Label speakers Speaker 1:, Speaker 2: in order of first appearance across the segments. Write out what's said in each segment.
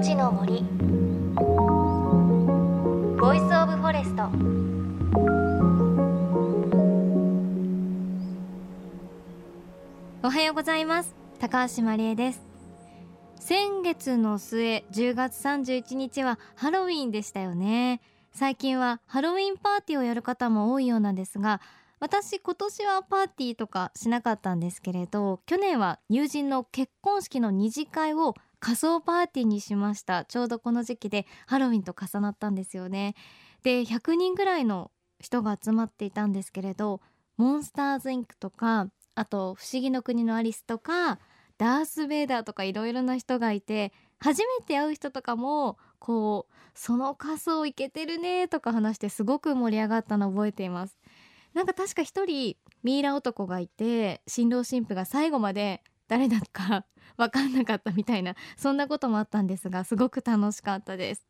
Speaker 1: 命の森。 Voice of Forest。おはようございます。高橋真理恵です。先月の末10月31日はハロウィンでしたよね。最近はハロウィンパーティーをやる方も多いようなんですが私今年はパーティーとかしなかったんですけれど去年は友人の結婚式の二次会を仮装パーティーにしました。ちょうどこの時期でハロウィンと重なったんですよね。で100人ぐらいの人が集まっていたんですけれどモンスターズインクとかあと不思議の国のアリスとかダース・ベイダーとかいろいろな人がいて初めて会う人とかもこうその仮装いけてるねとか話してすごく盛り上がったのを覚えています。なんか確か一人ミイラ男がいて新郎新婦が最後まで誰だか 分かんなかったみたいなそんなこともあったんですがすごく楽しかったです。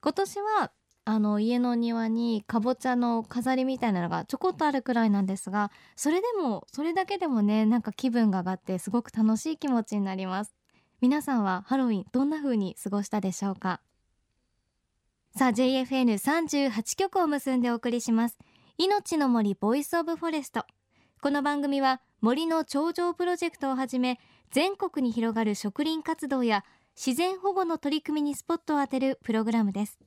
Speaker 1: 今年はあの家の庭にかぼちゃの飾りみたいなのがちょこっとあるくらいなんですがそれでもそれだけでもねなんか気分が上がってすごく楽しい気持ちになります。皆さんはハロウィンどんな風に過ごしたでしょうか？さあ JFN38 局を結んでお送りします。命の森 Voice of Forest。この番組は森の頂上プロジェクトをはじめ全国に広がる植林活動や自然保護の取り組みにスポットを当てるプログラムです。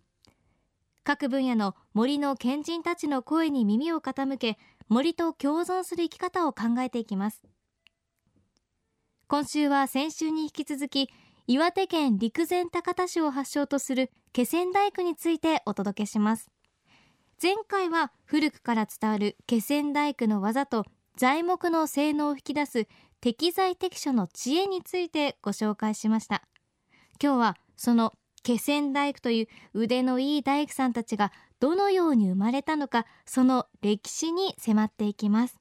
Speaker 1: 各分野の森の賢人たちの声に耳を傾け森と共存する生き方を考えていきます。今週は先週に引き続き岩手県陸前高田市を発祥とする気仙大工についてお届けします。前回は古くから伝わる気仙大工の技と材木の性能を引き出す適材適所の知恵についてご紹介しました。今日はその気仙大工という腕のいい大工さんたちがどのように生まれたのかその歴史に迫っていきます。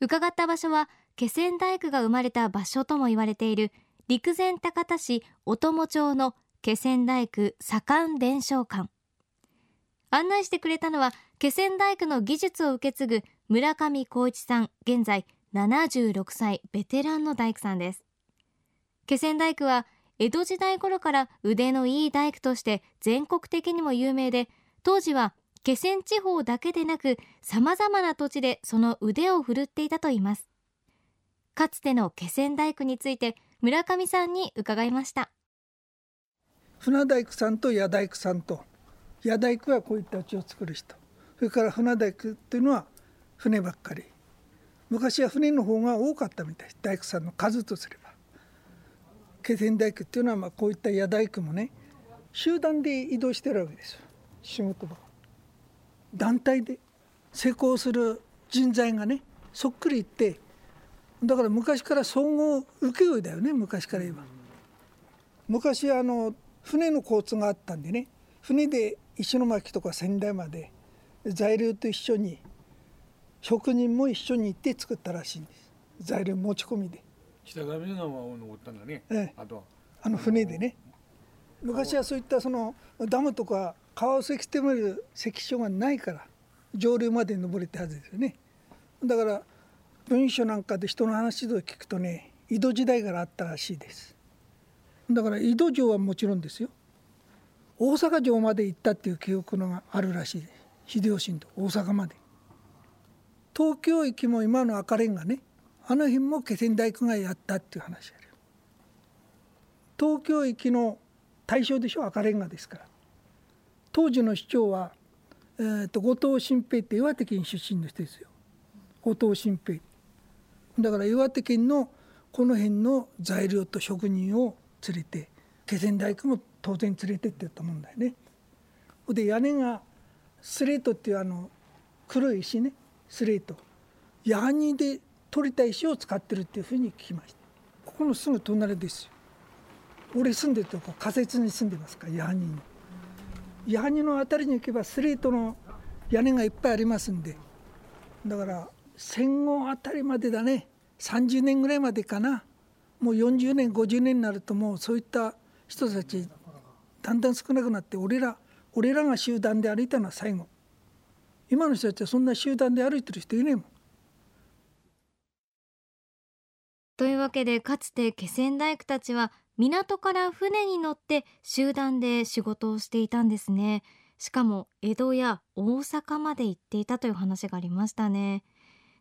Speaker 1: 伺った場所は気仙大工が生まれた場所とも言われている陸前高田市音友町の気仙大工左官伝承館。案内してくれたのは気仙大工の技術を受け継ぐ村上光一さん現在76歳ベテランの大工さんです。気仙大工は江戸時代頃から腕のいい大工として全国的にも有名で当時は気仙地方だけでなく様々な土地でその腕を振るっていたといいます。かつての気仙大工について村上さんに伺いました。
Speaker 2: 船大工さんと矢大工さんと。矢大工はこういった家を作る人。それから船大工っていうのは船ばっかり。昔は船の方が多かったみたい。大工さんの数とすれば。気仙大工っていうのはまあこういった矢大工もね集団で移動してるわけですよ。仕事場。団体で成功する人材がねそっくりいって。だから昔から総合請負だよね昔から言えば。昔あの船の交通があったんでね。船で石巻とか仙台まで材料と一緒に職人も一緒に行って作ったらしいんです。材料持ち込みで。
Speaker 3: 北上川を登ったんだね、
Speaker 2: ええ、あと。あの船でね。昔はそういったそのダムとか川をせき止める関所がないから上流まで登れたはずですよね。だから文書なんかで人の話を聞くとね井戸時代からあったらしいです。だから井戸城はもちろんですよ。大阪城まで行ったっていう記憶のがあるらしいです。秀吉と大阪まで東京駅も今の赤レンガね。あの辺も気仙大工がやったっていう話東京駅の大正でしょ。赤レンガですから。当時の市長は、えーと、後藤新平って岩手県出身の人ですよ。後藤新平。だから岩手県のこの辺の材料と職人を連れて気仙大工も当然連れてってたもんだよね。で屋根がスレートっていうあの黒い石ね。スレートヤハニで取れた石を使ってるっていうふうに聞きました。ここのすぐ隣ですよ。俺住んでるとこ仮設に住んでますからヤハニの。ヤハニの辺りに行けばスレートの屋根がいっぱいありますんで。だから戦後あたりまでだね。30年ぐらいまでかな。もう40年50年になるともうそういった人たちだんだん少なくなって俺ら俺らが集団で歩いたのは最後。今の人たちはそんな集団で歩いてる人いないもん。
Speaker 1: というわけでかつて気仙大工たちは港から船に乗って集団で仕事をしていたんですね。しかも江戸や大阪まで行っていたという話がありましたね。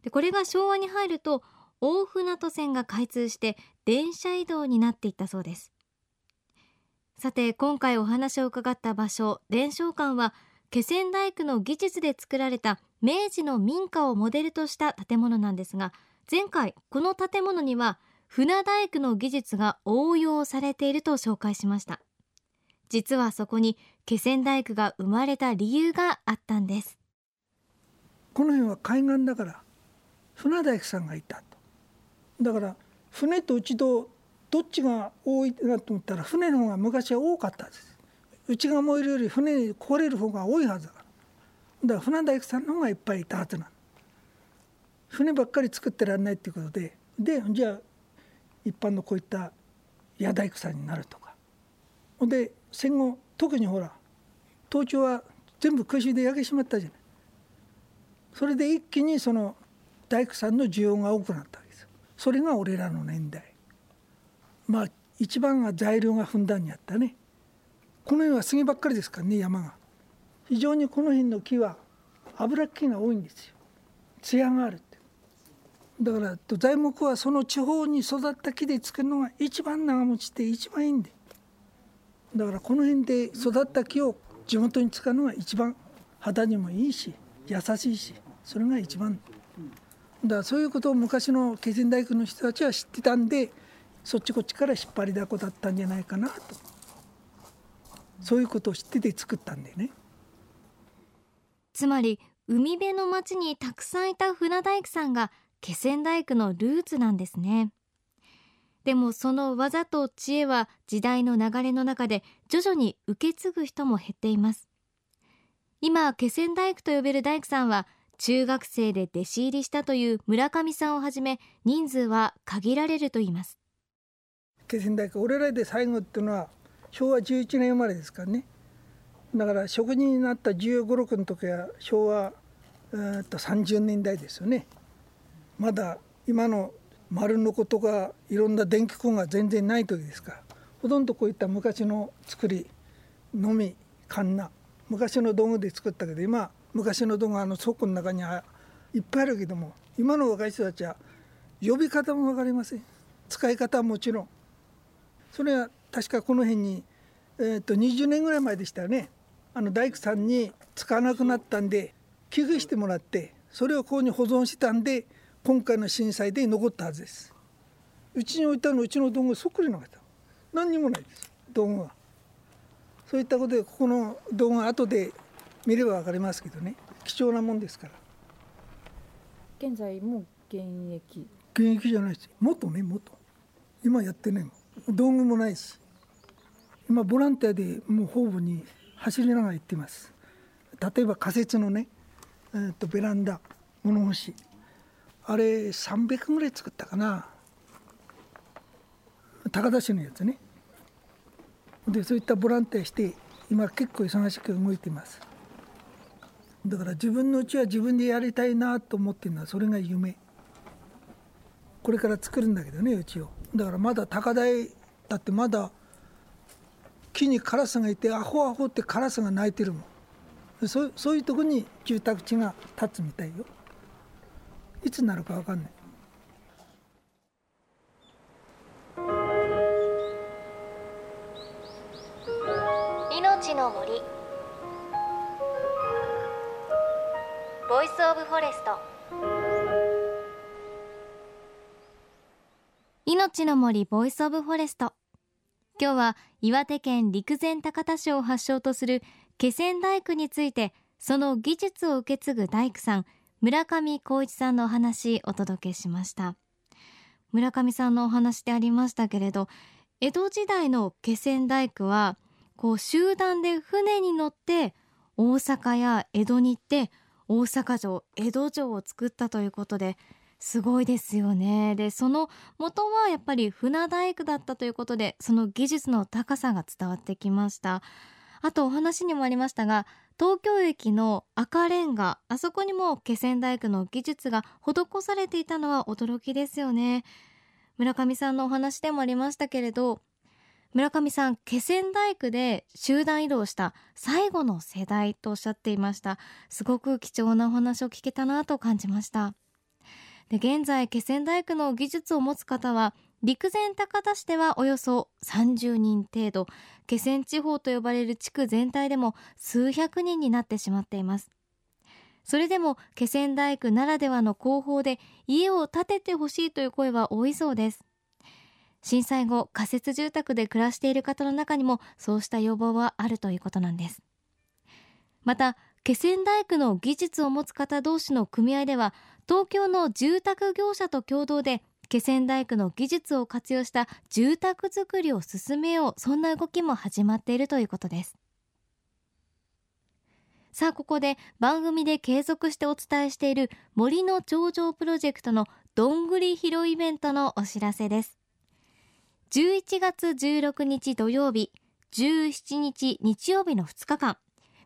Speaker 1: でこれが昭和に入ると大船渡線が開通して電車移動になっていったそうです。さて今回お話を伺った場所伝承館は気仙大工の技術で作られた明治の民家をモデルとした建物なんですが前回この建物には船大工の技術が応用されていると紹介しました。実はそこに気仙大工が生まれた理由があったんです。
Speaker 2: この辺は海岸だから船大工さんがいたと。だから船と内戸どっちが多いなと思ったら船の方が昔は多かったです。内が燃えるより船に壊れる方が多いはずだから。だから船大工さんの方がいっぱいいたはずなの。船ばっかり作ってらんないっていうことで。でじゃあ一般のこういった屋大工さんになるとか。ほんで戦後特にほら東京は全部空襲で焼けしまったじゃない。それで一気にその大工さんの需要が多くなったわけですそれが俺らの年代。まあ一番は材料がふんだんにあったね。この辺は杉ばっかりですからね山が。非常にこの辺の木は油っ気が多いんですよ。艶があるって。だから材木はその地方に育った木で作るのが一番長持ちって一番いいんで。だからこの辺で育った木を地元に使うのが一番肌にもいいし優しいしそれが一番。だからそういうことを昔の気仙大工の人たちは知ってたんでそっちこっちから引っ張りだこだったんじゃないかなと。そういうことを知ってて作ったんでね。
Speaker 1: つまり海辺の町にたくさんいた船大工さんが気仙大工のルーツなんですね。でもその技と知恵は時代の流れの中で徐々に受け継ぐ人も減っています。今気仙大工と呼べる大工さんは中学生で弟子入りしたという村上さんをはじめ人数は限られると言います。
Speaker 2: 気仙大工俺らで最後っていうのは昭和11年生まれですからね。だから職人になった1 5 6の時は昭和えー、と30年代ですよね。まだ今の丸のことかいろんな電気工が全然ない時ですから。ほとんどこういった昔の作りのみカンナ昔の道具で作ったけど今昔の道具あの倉庫の中にはいっぱいあるけども今の若い人たちは呼び方も分かりません。使い方はもちろん。それは確かこの辺に、えー、と20年ぐらい前でしたよね。あの大工さんに使わなくなったんで寄付してもらってそれをここに保存したんで今回の震災で残ったはずです。うちに置いたのうちの道具そっくりなかった。何にもないです。道具はそういったことでここの道具は後で見れば分かりますけどね。貴重なもんですから。
Speaker 4: 現在も現役。
Speaker 2: 現役じゃないです。元ね元。今やってないもん道具もないし今ボランティアでもう方々に走りながら行ってます。例えば仮設のねえー、とベランダ物干し。あれ300ぐらい作ったかな。高田市のやつね。でそういったボランティアして今結構忙しく動いてます。だから自分のうちは自分でやりたいなと思ってるのはそれが夢。これから作るんだけどねうちを。だからまだ高台だってまだ木にカラスがいてアホアホってカラスが鳴いてるもん。そそういうとこに住宅地が建つみたいよ。いつになるか分かんない。
Speaker 1: 命の森。ボイスオブフォレスト。命の森 Voice of Forest 今日は岩手県陸前高田市を発祥とする気仙大工についてその技術を受け継ぐ大工さん村上光一さんのお話お届けしました。村上さんのお話でありましたけれど江戸時代の気仙大工はこう集団で船に乗って大阪や江戸に行って大阪城江戸城を作ったということですごいですよね。でその元はやっぱり船大工だったということでその技術の高さが伝わってきました。あとお話にもありましたが東京駅の赤レンガあそこにも気仙大工の技術が施されていたのは驚きですよね。村上さんのお話でもありましたけれど村上さん気仙大工で集団移動した最後の世代とおっしゃっていました。すごく貴重なお話を聞けたなと感じました。で現在気仙大工の技術を持つ方は陸前高田市ではおよそ30人程度気仙地方と呼ばれる地区全体でも数百人になってしまっています。それでも気仙大工ならではの工法で家を建ててほしいという声は多いそうです。震災後仮設住宅で暮らしている方の中にもそうした要望はあるということなんです。また気仙大工の技術を持つ方同士の組合では東京の住宅業者と共同で気仙大工の技術を活用した住宅づくりを進めようそんな動きも始まっているということです。さあここで番組で継続してお伝えしている森の頂上プロジェクトのどんぐり拾いイベントのお知らせです。11月16日土曜日17日日曜日の2日間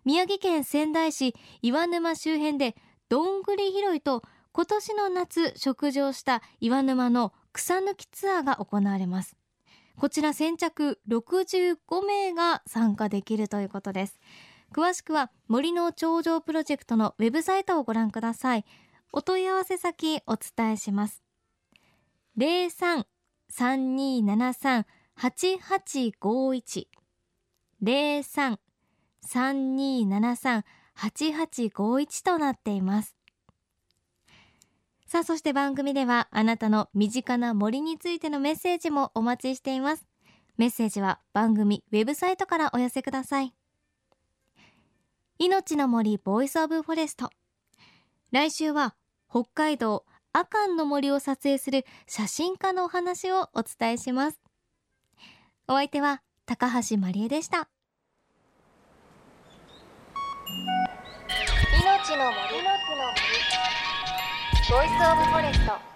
Speaker 1: 宮城県仙台市岩沼周辺でどんぐり拾いと今年の夏食事をした岩沼の草抜きツアーが行われます。こちら先着65名が参加できるということです。詳しくは森の頂上プロジェクトのウェブサイトをご覧ください。お問い合わせ先お伝えします。03-3273-8851 03-3273-8851となっています。さあそして番組ではあなたの身近な森についてのメッセージもお待ちしています。メッセージは番組ウェブサイトからお寄せください。命の森 Voice of Forest。来週は北海道阿寒の森を撮影する写真家のお話をお伝えします。お相手は高橋真理恵でした。
Speaker 5: 命の森。の Voice of Forest。